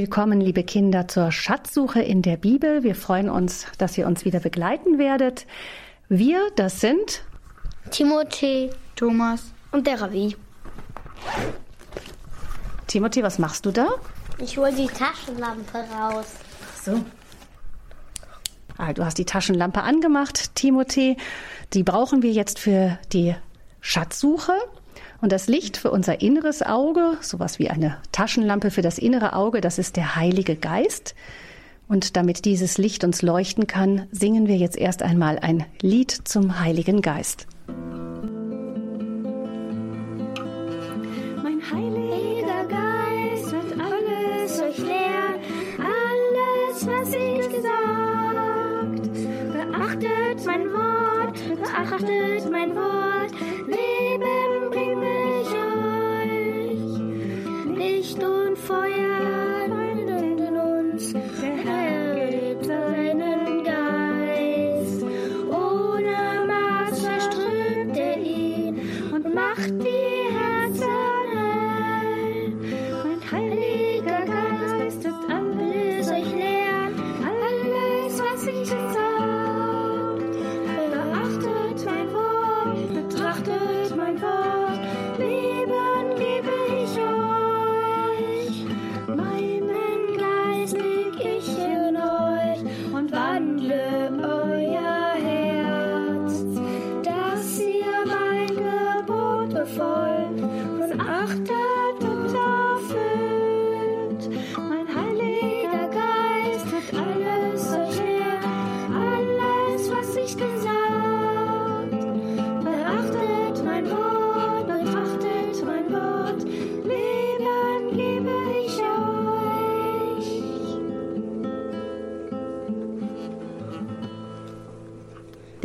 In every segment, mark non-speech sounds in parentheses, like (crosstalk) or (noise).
Willkommen, liebe Kinder, zur Schatzsuche in der Bibel. Wir freuen uns, dass ihr uns wieder begleiten werdet. Wir, das sind Timothée, Thomas und der Ravi. Timothée, was machst du da? Ich hole die Taschenlampe raus. So. Ah, du hast die Taschenlampe angemacht, Timothée. Die brauchen wir jetzt für die Schatzsuche. Und das Licht für unser inneres Auge, sowas wie eine Taschenlampe für das innere Auge, das ist der Heilige Geist. Und damit dieses Licht uns leuchten kann, singen wir jetzt erst einmal ein Lied zum Heiligen Geist. Mein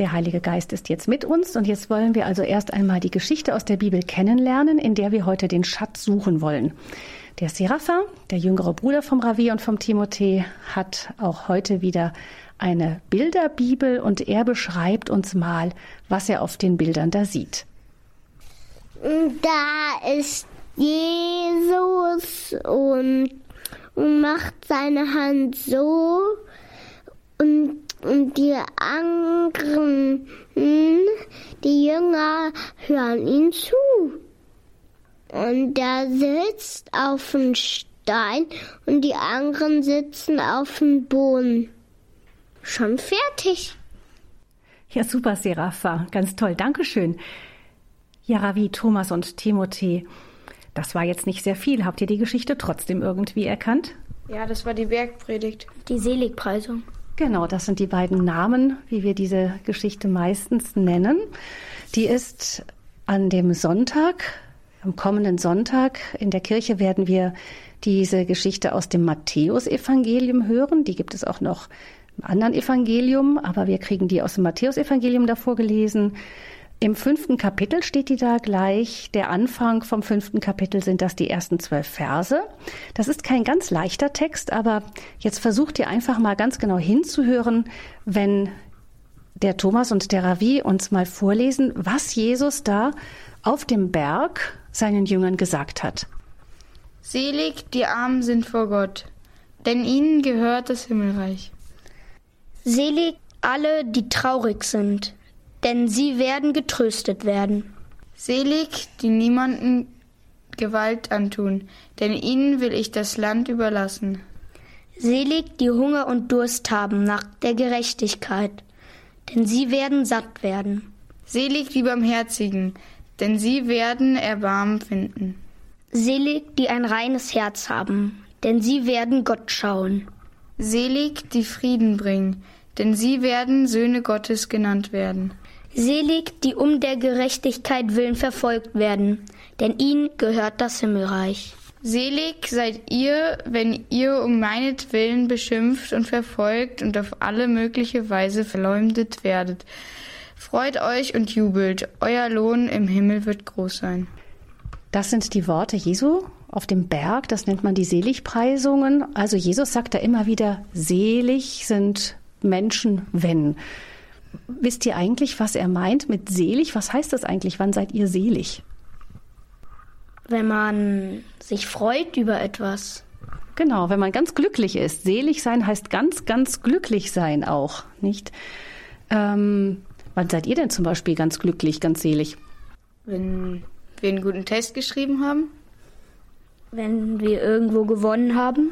Der Heilige Geist ist jetzt mit uns und jetzt wollen wir also erst einmal die Geschichte aus der Bibel kennenlernen, in der wir heute den Schatz suchen wollen. Der Serapha, der jüngere Bruder vom Ravi und vom Timothée, hat auch heute wieder eine Bilderbibel und er beschreibt uns mal, was er auf den Bildern da sieht. Da ist Jesus und, und macht seine Hand so und, und die anderen, hm, die Jünger hören ihm zu. Und er sitzt auf dem Stein und die anderen sitzen auf dem Boden. Schon fertig. Ja, super, Serapha. Ganz toll. Dankeschön. Ja, Ravi, Thomas und Timothée. Das war jetzt nicht sehr viel. Habt ihr die Geschichte trotzdem irgendwie erkannt? Ja, das war die Bergpredigt. Die Seligpreisung. Genau, das sind die beiden Namen, wie wir diese Geschichte meistens nennen. Die ist an dem Sonntag, am kommenden Sonntag in der Kirche werden wir diese Geschichte aus dem Matthäusevangelium hören. Die gibt es auch noch im anderen Evangelium, aber wir kriegen die aus dem Matthäusevangelium davor gelesen. Im fünften Kapitel steht die da gleich. Der Anfang vom fünften Kapitel sind das die ersten zwölf Verse. Das ist kein ganz leichter Text, aber jetzt versucht ihr einfach mal ganz genau hinzuhören, wenn der Thomas und der Ravi uns mal vorlesen, was Jesus da auf dem Berg seinen Jüngern gesagt hat. Selig die Armen sind vor Gott, denn ihnen gehört das Himmelreich. Selig alle, die traurig sind, denn sie werden getröstet werden. Selig, die niemanden Gewalt antun, denn ihnen will ich das Land überlassen. Selig, die Hunger und Durst haben nach der Gerechtigkeit, denn sie werden satt werden. Selig die Barmherzigen, denn sie werden Erbarmen finden. Selig, die ein reines Herz haben, denn sie werden Gott schauen. Selig die Frieden bringen, denn sie werden Söhne Gottes genannt werden. Selig, die um der Gerechtigkeit willen verfolgt werden, denn ihnen gehört das Himmelreich. Selig seid ihr, wenn ihr um meinetwillen beschimpft und verfolgt und auf alle mögliche Weise verleumdet werdet. Freut euch und jubelt, euer Lohn im Himmel wird groß sein. Das sind die Worte Jesu auf dem Berg, das nennt man die Seligpreisungen. Also Jesus sagt da immer wieder, selig sind Menschen, wenn. Wisst ihr eigentlich, was er meint mit selig? Was heißt das eigentlich? Wann seid ihr selig? Wenn man sich freut über etwas. Genau, wenn man ganz glücklich ist. Selig sein heißt ganz, ganz glücklich sein auch, nicht? Ähm, wann seid ihr denn zum Beispiel ganz glücklich, ganz selig? Wenn wir einen guten Test geschrieben haben. Wenn wir irgendwo gewonnen haben.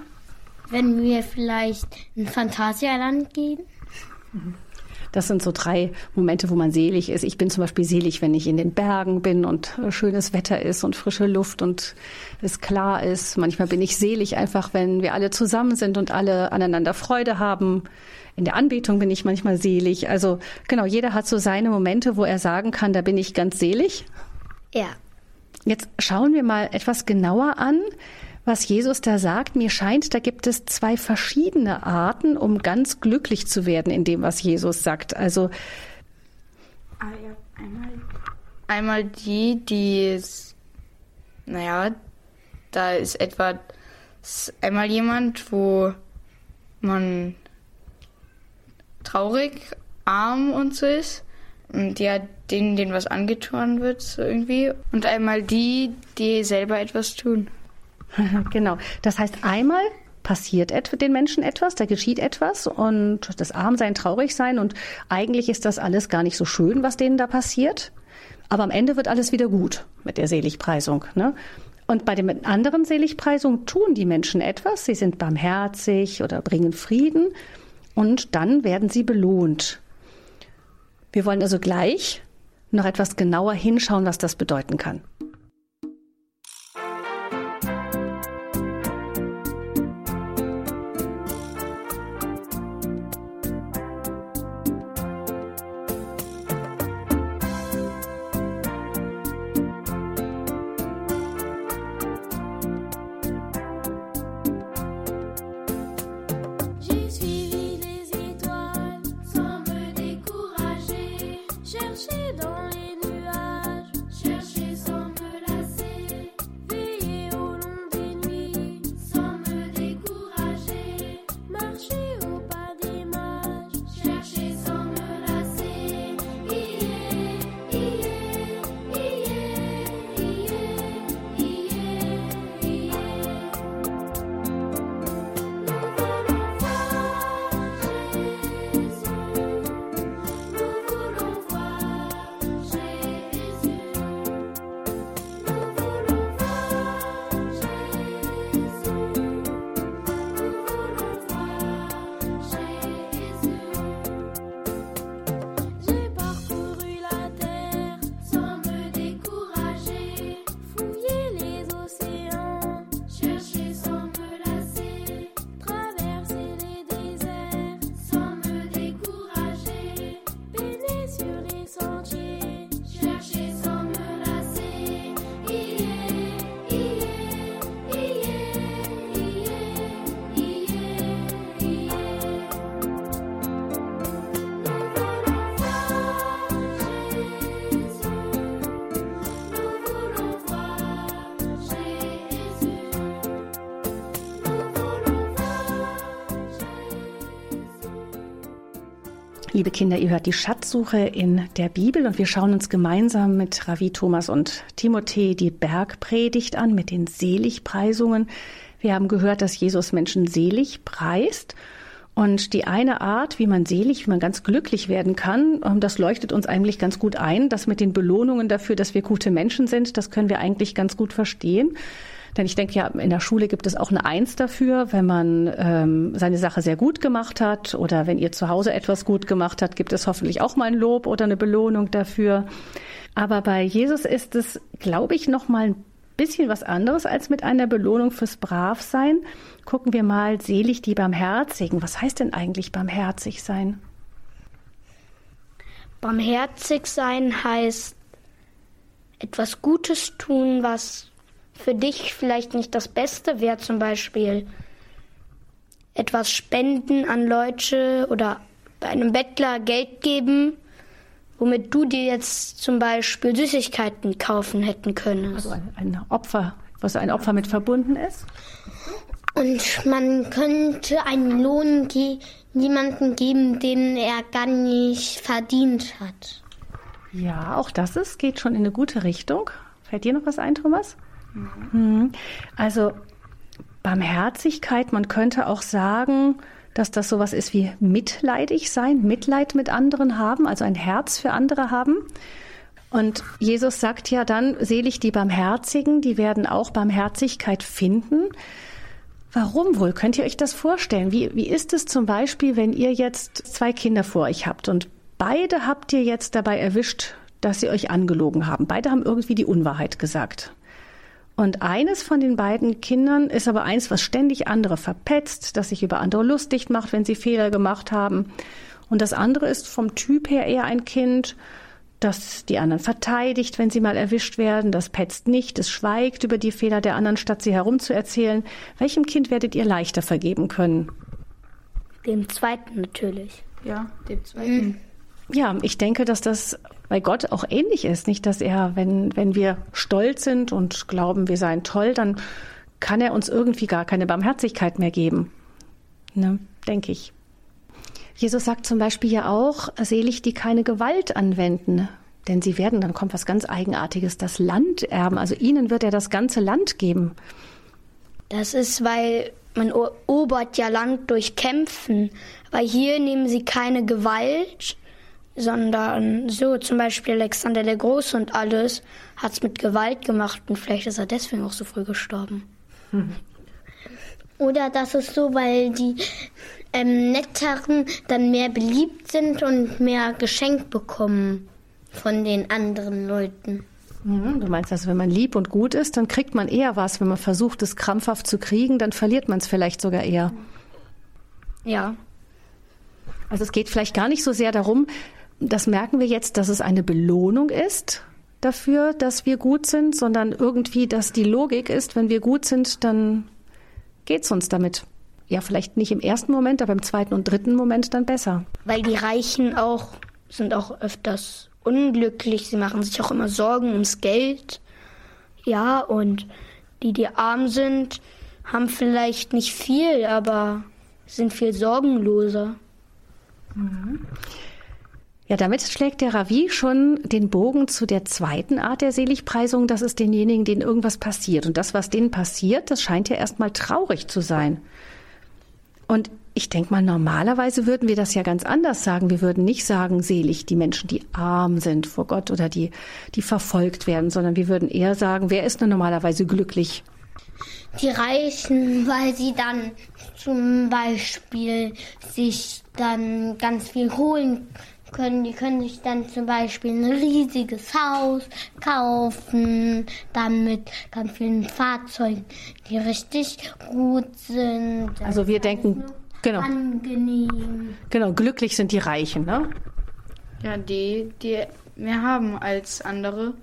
Wenn wir vielleicht in Phantasialand gehen. Das sind so drei Momente, wo man selig ist. Ich bin zum Beispiel selig, wenn ich in den Bergen bin und schönes Wetter ist und frische Luft und es klar ist. Manchmal bin ich selig einfach, wenn wir alle zusammen sind und alle aneinander Freude haben. In der Anbetung bin ich manchmal selig. Also genau, jeder hat so seine Momente, wo er sagen kann, da bin ich ganz selig. Ja. Jetzt schauen wir mal etwas genauer an, was Jesus da sagt. Mir scheint, da gibt es zwei verschiedene Arten, um ganz glücklich zu werden in dem, was Jesus sagt. Also Einmal die, die ist, naja, da ist etwa ist einmal jemand, wo man traurig, arm und so ist. Und ja, denen, denen was angetan wird, so irgendwie. Und einmal die, die selber etwas tun. (laughs) genau. Das heißt, einmal passiert den Menschen etwas, da geschieht etwas und das Armsein, Traurigsein und eigentlich ist das alles gar nicht so schön, was denen da passiert. Aber am Ende wird alles wieder gut mit der Seligpreisung. Ne? Und bei den anderen Seligpreisungen tun die Menschen etwas. Sie sind barmherzig oder bringen Frieden und dann werden sie belohnt. Wir wollen also gleich noch etwas genauer hinschauen, was das bedeuten kann. Liebe Kinder, ihr hört die Schatzsuche in der Bibel und wir schauen uns gemeinsam mit Ravi Thomas und Timothée die Bergpredigt an mit den Seligpreisungen. Wir haben gehört, dass Jesus Menschen selig preist. Und die eine Art, wie man selig, wie man ganz glücklich werden kann, ähm, das leuchtet uns eigentlich ganz gut ein. Das mit den Belohnungen dafür, dass wir gute Menschen sind, das können wir eigentlich ganz gut verstehen. Denn ich denke ja, in der Schule gibt es auch eine Eins dafür, wenn man ähm, seine Sache sehr gut gemacht hat oder wenn ihr zu Hause etwas gut gemacht habt, gibt es hoffentlich auch mal ein Lob oder eine Belohnung dafür. Aber bei Jesus ist es, glaube ich, noch mal ein bisschen was anderes als mit einer Belohnung fürs Bravsein. Gucken wir mal selig die Barmherzigen. Was heißt denn eigentlich barmherzig sein? Barmherzig sein heißt etwas Gutes tun, was für dich vielleicht nicht das Beste wäre, zum Beispiel etwas spenden an Leute oder bei einem Bettler Geld geben, womit du dir jetzt zum Beispiel Süßigkeiten kaufen hätten können. Also ein, ein Opfer, was ein Opfer mit verbunden ist? Und man könnte einen Lohn ge jemanden geben, den er gar nicht verdient hat. Ja, auch das ist, geht schon in eine gute Richtung. Fällt dir noch was ein, Thomas? Mhm. Also Barmherzigkeit, man könnte auch sagen, dass das sowas ist wie mitleidig sein, Mitleid mit anderen haben, also ein Herz für andere haben. Und Jesus sagt ja dann, selig die Barmherzigen, die werden auch Barmherzigkeit finden. Warum wohl? Könnt ihr euch das vorstellen? Wie, wie ist es zum Beispiel, wenn ihr jetzt zwei Kinder vor euch habt und beide habt ihr jetzt dabei erwischt, dass sie euch angelogen haben? Beide haben irgendwie die Unwahrheit gesagt. Und eines von den beiden Kindern ist aber eins, was ständig andere verpetzt, das sich über andere lustig macht, wenn sie Fehler gemacht haben. Und das andere ist vom Typ her eher ein Kind, das die anderen verteidigt, wenn sie mal erwischt werden, das petzt nicht, es schweigt über die Fehler der anderen, statt sie herumzuerzählen. Welchem Kind werdet ihr leichter vergeben können? Dem zweiten natürlich. Ja, dem zweiten. Ja, ich denke, dass das bei Gott auch ähnlich ist. Nicht, dass er, wenn, wenn wir stolz sind und glauben, wir seien toll, dann kann er uns irgendwie gar keine Barmherzigkeit mehr geben. Ne, denke ich. Jesus sagt zum Beispiel ja auch, selig, die keine Gewalt anwenden. Denn sie werden, dann kommt was ganz Eigenartiges, das Land erben. Also ihnen wird er das ganze Land geben. Das ist, weil man erobert ja Land durch Kämpfen. Weil hier nehmen sie keine Gewalt, sondern so zum Beispiel Alexander der Große und alles hat es mit Gewalt gemacht und vielleicht ist er deswegen auch so früh gestorben. (laughs) Oder das ist so, weil die ähm, Netteren dann mehr beliebt sind und mehr geschenkt bekommen von den anderen Leuten. Mhm, du meinst also, wenn man lieb und gut ist, dann kriegt man eher was. Wenn man versucht, es krampfhaft zu kriegen, dann verliert man es vielleicht sogar eher. Ja. Also es geht vielleicht gar nicht so sehr darum, das merken wir jetzt, dass es eine Belohnung ist dafür, dass wir gut sind, sondern irgendwie, dass die Logik ist, wenn wir gut sind, dann geht's uns damit. Ja, vielleicht nicht im ersten Moment, aber im zweiten und dritten Moment dann besser. Weil die Reichen auch sind auch öfters unglücklich. Sie machen sich auch immer Sorgen ums Geld. Ja, und die, die arm sind, haben vielleicht nicht viel, aber sind viel sorgenloser. Mhm. Ja, damit schlägt der Ravi schon den Bogen zu der zweiten Art der Seligpreisung. Das ist denjenigen, denen irgendwas passiert. Und das, was denen passiert, das scheint ja erstmal traurig zu sein. Und ich denke mal, normalerweise würden wir das ja ganz anders sagen. Wir würden nicht sagen, selig die Menschen, die arm sind vor Gott oder die, die verfolgt werden, sondern wir würden eher sagen, wer ist denn normalerweise glücklich? Die Reichen, weil sie dann zum Beispiel sich dann ganz viel holen können. Die können sich dann zum Beispiel ein riesiges Haus kaufen, dann mit ganz vielen Fahrzeugen, die richtig gut sind. Also wir denken, genau, Angenehm. genau, glücklich sind die Reichen, ne? Ja, die, die mehr haben als andere.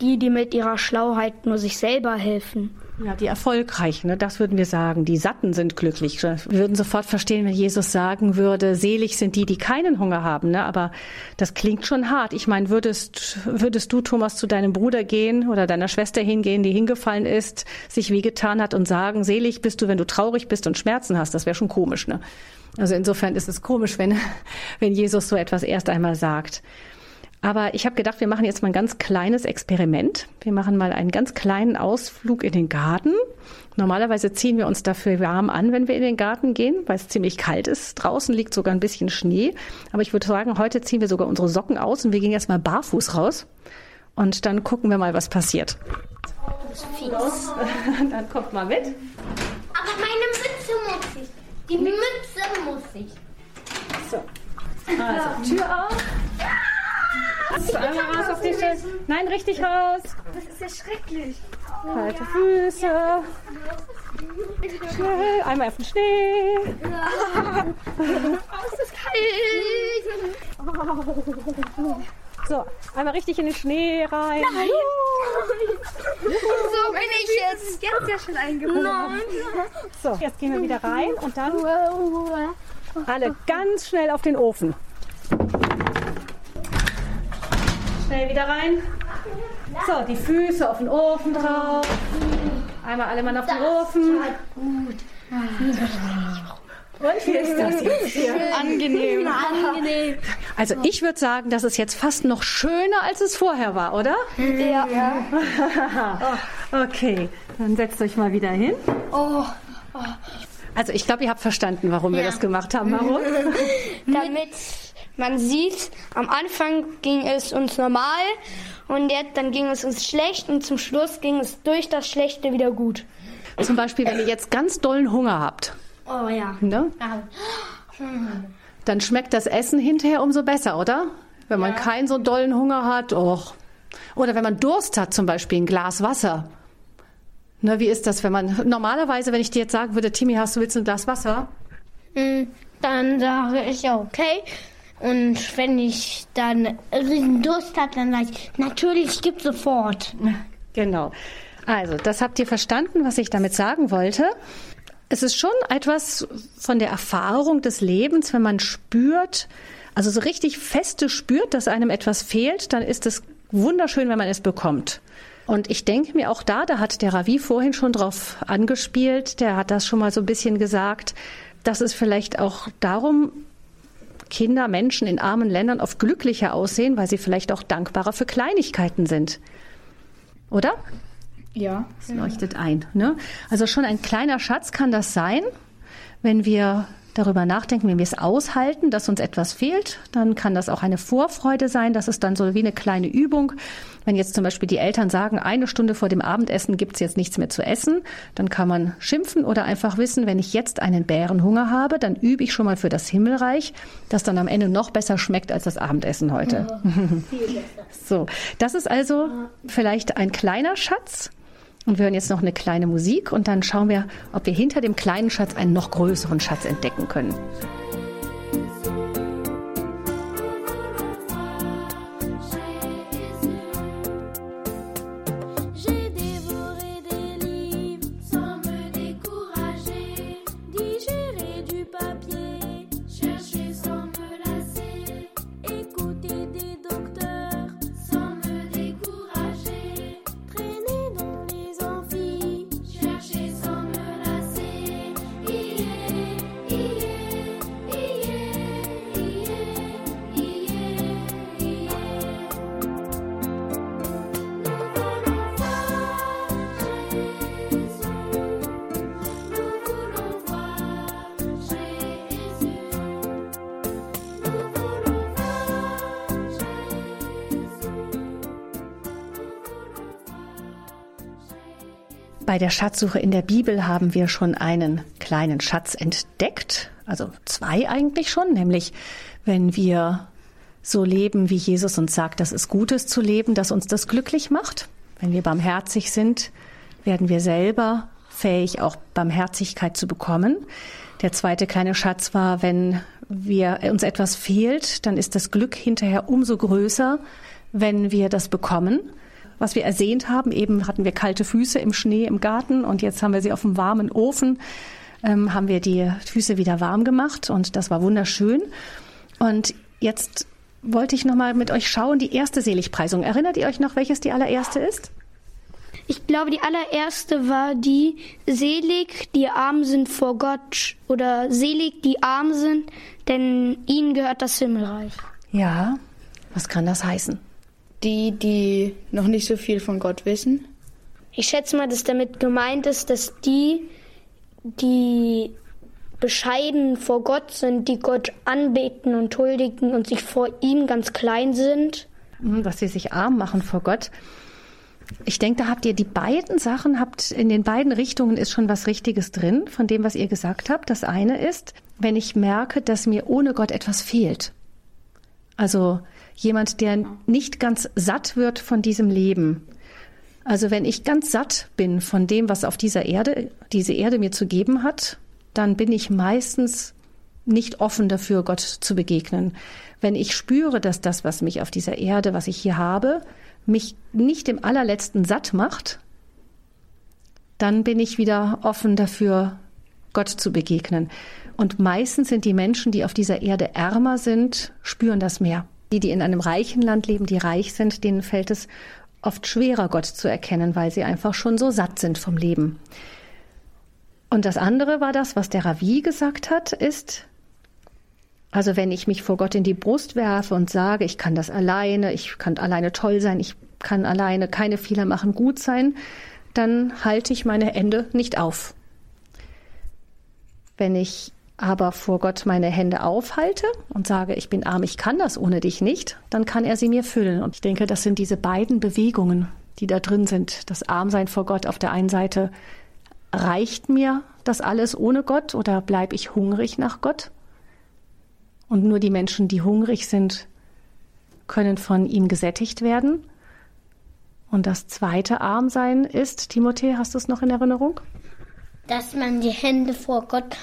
Die, die mit ihrer Schlauheit nur sich selber helfen. Ja, die Erfolgreichen, ne, das würden wir sagen. Die Satten sind glücklich. Wir würden sofort verstehen, wenn Jesus sagen würde, selig sind die, die keinen Hunger haben. Ne? Aber das klingt schon hart. Ich meine, würdest, würdest du, Thomas, zu deinem Bruder gehen oder deiner Schwester hingehen, die hingefallen ist, sich wehgetan hat und sagen, selig bist du, wenn du traurig bist und Schmerzen hast? Das wäre schon komisch. Ne? Also insofern ist es komisch, wenn, wenn Jesus so etwas erst einmal sagt. Aber ich habe gedacht, wir machen jetzt mal ein ganz kleines Experiment. Wir machen mal einen ganz kleinen Ausflug in den Garten. Normalerweise ziehen wir uns dafür warm an, wenn wir in den Garten gehen, weil es ziemlich kalt ist. Draußen liegt sogar ein bisschen Schnee. Aber ich würde sagen, heute ziehen wir sogar unsere Socken aus und wir gehen jetzt mal barfuß raus. Und dann gucken wir mal, was passiert. Fies. (laughs) Dann kommt mal mit. Aber meine Mütze muss ich. Die Mütze muss ich. So. Also, Tür auf. So, einmal raus auf die Stelle. Nein, richtig raus. Das ist ja schrecklich. Kalte Füße. Schnell, einmal auf den Schnee. (laughs) Oh, ist das kalt. So, einmal richtig in den Schnee rein. Nein. So bin ich jetzt. Jetzt ja schon eingehoben. So, jetzt gehen wir wieder rein und dann alle ganz schnell auf den Ofen. Schnell wieder rein. So, die Füße auf den Ofen drauf. Einmal alle Mann auf den Ofen. Und wie ist das jetzt hier? Angenehm. (laughs) Angenehm. Also ich würde sagen, das ist jetzt fast noch schöner, als es vorher war, oder? Ja. (laughs) Okay, dann setzt euch mal wieder hin. Oh, Also ich glaube, ihr habt verstanden, warum wir Ja. das gemacht haben. Warum? (laughs) damit man sieht, am Anfang ging es uns normal und jetzt dann ging es uns schlecht und zum Schluss ging es durch das Schlechte wieder gut. Zum Beispiel, wenn ihr jetzt ganz dollen Hunger habt, Oh ja. ne? dann schmeckt das Essen hinterher umso besser, oder? Wenn man keinen so dollen Hunger hat, och. Oder wenn man Durst hat, zum Beispiel ein Glas Wasser. Ne, wie ist das, wenn man normalerweise, wenn ich dir jetzt sagen würde, Timmy, hast du willst ein Glas Wasser? Mm, Dann sage ich ja okay. Und wenn ich dann riesen Durst habe, dann sage ich, natürlich, gib sofort. Genau. Also, das habt ihr verstanden, was ich damit sagen wollte. Es ist schon etwas von der Erfahrung des Lebens, wenn man spürt, also so richtig feste spürt, dass einem etwas fehlt, dann ist es wunderschön, wenn man es bekommt. Und ich denke mir auch da, da hat der Ravi vorhin schon drauf angespielt, der hat das schon mal so ein bisschen gesagt, dass es vielleicht auch darum Kinder, Menschen in armen Ländern oft glücklicher aussehen, weil sie vielleicht auch dankbarer für Kleinigkeiten sind. Oder? Ja. Das leuchtet ein. Ne? Also schon ein kleiner Schatz kann das sein, wenn wir darüber nachdenken, wenn wir es aushalten, dass uns etwas fehlt, dann kann das auch eine Vorfreude sein. Das ist dann so wie eine kleine Übung. Wenn jetzt zum Beispiel die Eltern sagen, eine Stunde vor dem Abendessen gibt's jetzt nichts mehr zu essen, dann kann man schimpfen oder einfach wissen, wenn ich jetzt einen Bärenhunger habe, dann übe ich schon mal für das Himmelreich, das dann am Ende noch besser schmeckt als das Abendessen heute. (laughs) so, das ist also vielleicht ein kleiner Schatz. Und wir hören jetzt noch eine kleine Musik und dann schauen wir, ob wir hinter dem kleinen Schatz einen noch größeren Schatz entdecken können. Bei der Schatzsuche in der Bibel haben wir schon einen kleinen Schatz entdeckt, also zwei eigentlich schon, nämlich wenn wir so leben, wie Jesus uns sagt, dass es gut ist zu leben, dass uns das glücklich macht. Wenn wir barmherzig sind, werden wir selber fähig, auch Barmherzigkeit zu bekommen. Der zweite kleine Schatz war, wenn wir uns etwas fehlt, dann ist das Glück hinterher umso größer, wenn wir das bekommen. Was wir ersehnt haben, eben hatten wir kalte Füße im Schnee im Garten und jetzt haben wir sie auf dem warmen Ofen, ähm, haben wir die Füße wieder warm gemacht und das war wunderschön. Und jetzt wollte ich noch mal mit euch schauen, die erste Seligpreisung. Erinnert ihr euch noch, welches die allererste ist? Ich glaube, die allererste war die Selig, die arm sind vor Gott oder selig, die arm sind, denn ihnen gehört das Himmelreich. Ja. Was kann das heißen? Die, die noch nicht so viel von Gott wissen. Ich schätze mal, dass damit gemeint ist, dass die, die bescheiden vor Gott sind, die Gott anbeten und huldigen und sich vor ihm ganz klein sind. Hm, dass sie sich arm machen vor Gott. Ich denke, da habt ihr die beiden Sachen, habt in den beiden Richtungen ist schon was Richtiges drin von dem, was ihr gesagt habt. Das eine ist, wenn ich merke, dass mir ohne Gott etwas fehlt. Also jemand, der nicht ganz satt wird von diesem Leben. Also wenn ich ganz satt bin von dem, was auf dieser Erde, diese Erde mir zu geben hat, dann bin ich meistens nicht offen dafür, Gott zu begegnen. Wenn ich spüre, dass das, was mich auf dieser Erde, was ich hier habe, mich nicht im allerletzten satt macht, dann bin ich wieder offen dafür, Gott zu begegnen. Und meistens sind die Menschen, die auf dieser Erde ärmer sind, spüren das mehr. Die, die in einem reichen Land leben, die reich sind, denen fällt es oft schwerer, Gott zu erkennen, weil sie einfach schon so satt sind vom Leben. Und das andere war das, was der Ravi gesagt hat, ist, also wenn ich mich vor Gott in die Brust werfe und sage, ich kann das alleine, ich kann alleine toll sein, ich kann alleine keine Fehler machen, gut sein, dann halte ich meine Hände nicht auf. Wenn ich aber vor Gott meine Hände aufhalte und sage, ich bin arm, ich kann das ohne dich nicht, dann kann er sie mir füllen. Und ich denke, das sind diese beiden Bewegungen, die da drin sind. Das Armsein vor Gott auf der einen Seite, reicht mir das alles ohne Gott oder bleibe ich hungrig nach Gott? Und nur die Menschen, die hungrig sind, können von ihm gesättigt werden. Und das zweite Armsein ist, Timothée, hast du es noch in Erinnerung? Dass man die Hände vor Gott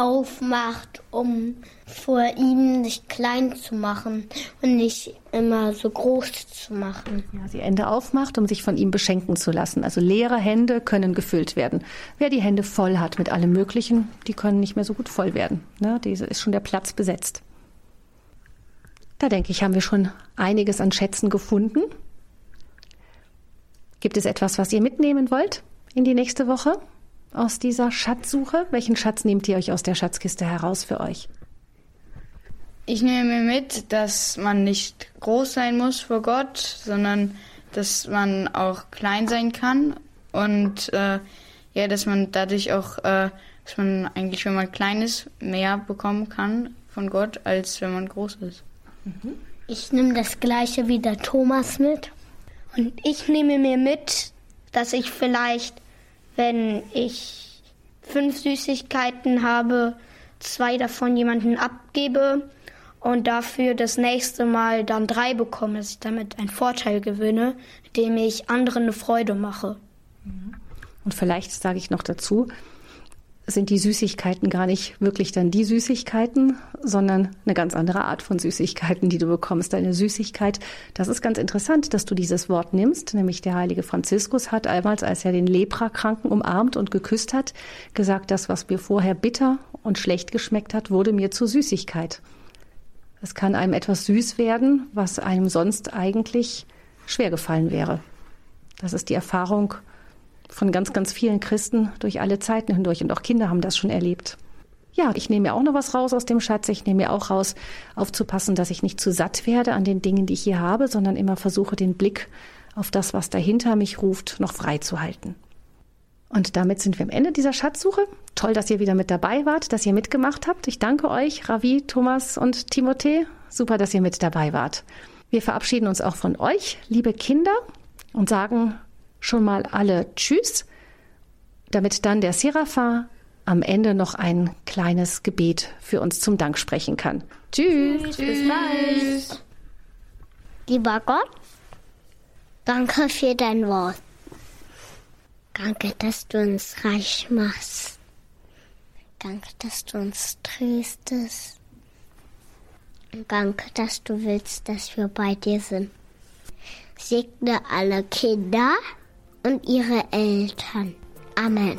aufmacht, um vor ihm sich klein zu machen und nicht immer so groß zu machen. Ja, sie Hände aufmacht, um sich von ihm beschenken zu lassen. Also leere Hände können gefüllt werden. Wer die Hände voll hat mit allem Möglichen, die können nicht mehr so gut voll werden. Ne? Diese ist schon der Platz besetzt. Da denke ich, haben wir schon einiges an Schätzen gefunden. Gibt es etwas, was ihr mitnehmen wollt in die nächste Woche? Aus dieser Schatzsuche? Welchen Schatz nehmt ihr euch aus der Schatzkiste heraus für euch? Ich nehme mir mit, dass man nicht groß sein muss vor Gott, sondern dass man auch klein sein kann und äh, ja, dass man dadurch auch, äh, dass man eigentlich, wenn man klein ist, mehr bekommen kann von Gott, als wenn man groß ist. Mhm. Ich nehme das gleiche wie der Thomas mit und ich nehme mir mit, dass ich vielleicht wenn ich fünf Süßigkeiten habe, zwei davon jemanden abgebe und dafür das nächste Mal dann drei bekomme, dass ich damit einen Vorteil gewinne, indem ich anderen eine Freude mache. Und vielleicht sage ich noch dazu, sind die Süßigkeiten gar nicht wirklich dann die Süßigkeiten, sondern eine ganz andere Art von Süßigkeiten, die du bekommst. Eine Süßigkeit, das ist ganz interessant, dass du dieses Wort nimmst, nämlich der heilige Franziskus hat einmal, als er den Leprakranken umarmt und geküsst hat, gesagt, das, was mir vorher bitter und schlecht geschmeckt hat, wurde mir zur Süßigkeit. Es kann einem etwas süß werden, was einem sonst eigentlich schwer gefallen wäre. Das ist die Erfahrung von ganz, ganz vielen Christen durch alle Zeiten hindurch. Und auch Kinder haben das schon erlebt. Ja, ich nehme mir auch noch was raus aus dem Schatz. Ich nehme mir auch raus, aufzupassen, dass ich nicht zu satt werde an den Dingen, die ich hier habe, sondern immer versuche, den Blick auf das, was dahinter mich ruft, noch frei zu halten. Und damit sind wir am Ende dieser Schatzsuche. Toll, dass ihr wieder mit dabei wart, dass ihr mitgemacht habt. Ich danke euch, Ravi, Thomas und Timothée. Super, dass ihr mit dabei wart. Wir verabschieden uns auch von euch, liebe Kinder, und sagen schon mal alle Tschüss, damit dann der Seraphin am Ende noch ein kleines Gebet für uns zum Dank sprechen kann. Tschüss. Tschüss. Bis bald. Lieber Gott, danke für dein Wort. Danke, dass du uns reich machst. Danke, dass du uns tröstest. Danke, dass du willst, dass wir bei dir sind. Segne alle Kinder und ihre Eltern. Amen.